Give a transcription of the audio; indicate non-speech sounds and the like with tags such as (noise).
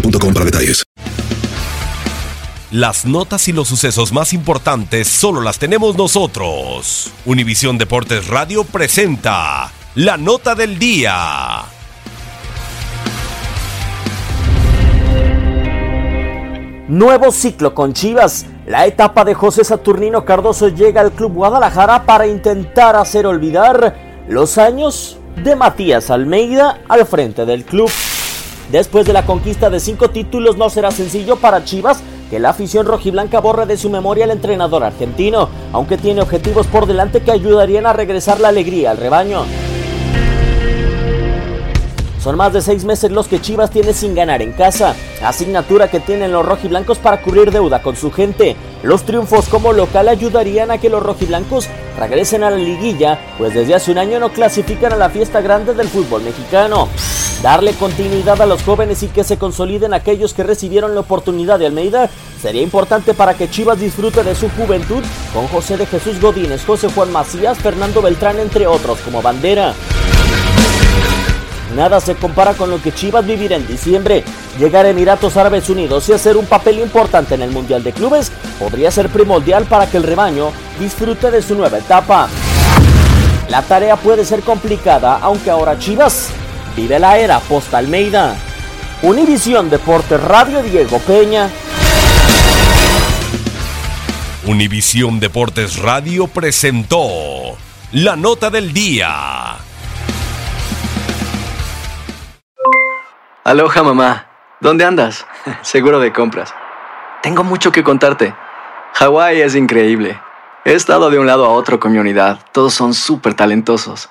boostmobile.com para detalles. Las notas y los sucesos más importantes solo las tenemos nosotros. Univisión Deportes Radio presenta la nota del día. Nuevo ciclo con Chivas. La etapa de José Saturnino Cardoso llega al Club Guadalajara para intentar hacer olvidar los años de Matías Almeida al frente del club. Después de la conquista de cinco títulos no será sencillo para Chivas que la afición rojiblanca borre de su memoria al entrenador argentino, aunque tiene objetivos por delante que ayudarían a regresar la alegría al rebaño. Son más de seis meses los que Chivas tiene sin ganar en casa, asignatura que tienen los rojiblancos para cubrir deuda con su gente. Los triunfos como local ayudarían a que los rojiblancos regresen a la liguilla, pues desde hace un año no clasifican a la fiesta grande del fútbol mexicano. Darle continuidad a los jóvenes y que se consoliden aquellos que recibieron la oportunidad de Almeida sería importante para que Chivas disfrute de su juventud con José de Jesús Godínez, José Juan Macías, Fernando Beltrán, entre otros como bandera. Nada se compara con lo que Chivas vivirá en diciembre. Llegar a Emiratos Árabes Unidos y hacer un papel importante en el Mundial de Clubes podría ser primordial para que el rebaño disfrute de su nueva etapa. La tarea puede ser complicada, aunque ahora Chivas vive la era post Almeida. Univisión Deportes Radio Diego Peña. Univisión Deportes Radio presentó la nota del día. Aloha mamá, ¿dónde andas? (laughs) Seguro de compras. Tengo mucho que contarte. Hawái es increíble. He estado de un lado a otro con mi unidad. Todos son súper talentosos.